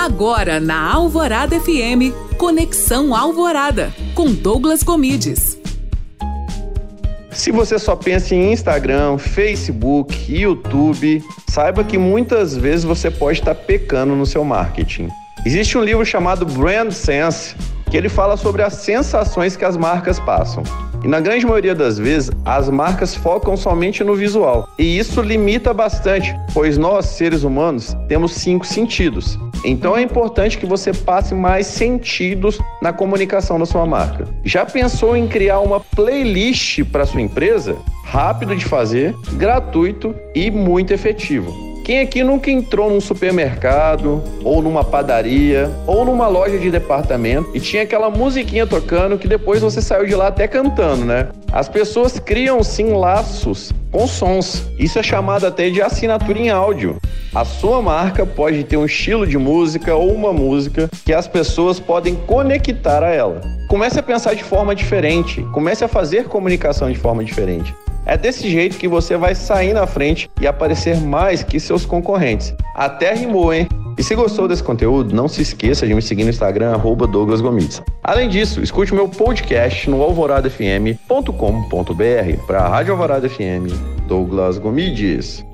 Agora na Alvorada FM, Conexão Alvorada, com Douglas Comides. Se você só pensa em Instagram, Facebook, YouTube, saiba que muitas vezes você pode estar pecando no seu marketing. Existe um livro chamado Brand Sense, que ele fala sobre as sensações que as marcas passam. E na grande maioria das vezes, as marcas focam somente no visual. E isso limita bastante, pois nós, seres humanos, temos cinco sentidos. Então é importante que você passe mais sentidos na comunicação da sua marca. Já pensou em criar uma playlist para sua empresa? Rápido de fazer, gratuito e muito efetivo. Quem aqui nunca entrou num supermercado, ou numa padaria, ou numa loja de departamento e tinha aquela musiquinha tocando que depois você saiu de lá até cantando, né? As pessoas criam sim laços com sons. Isso é chamado até de assinatura em áudio. A sua marca pode ter um estilo de música ou uma música que as pessoas podem conectar a ela. Comece a pensar de forma diferente, comece a fazer comunicação de forma diferente. É desse jeito que você vai sair na frente e aparecer mais que seus concorrentes. Até rimou, hein? E se gostou desse conteúdo, não se esqueça de me seguir no Instagram, arroba Douglas Gomitz. Além disso, escute meu podcast no alvoradafm.com.br para a Rádio Alvorada FM, Douglas Gomides.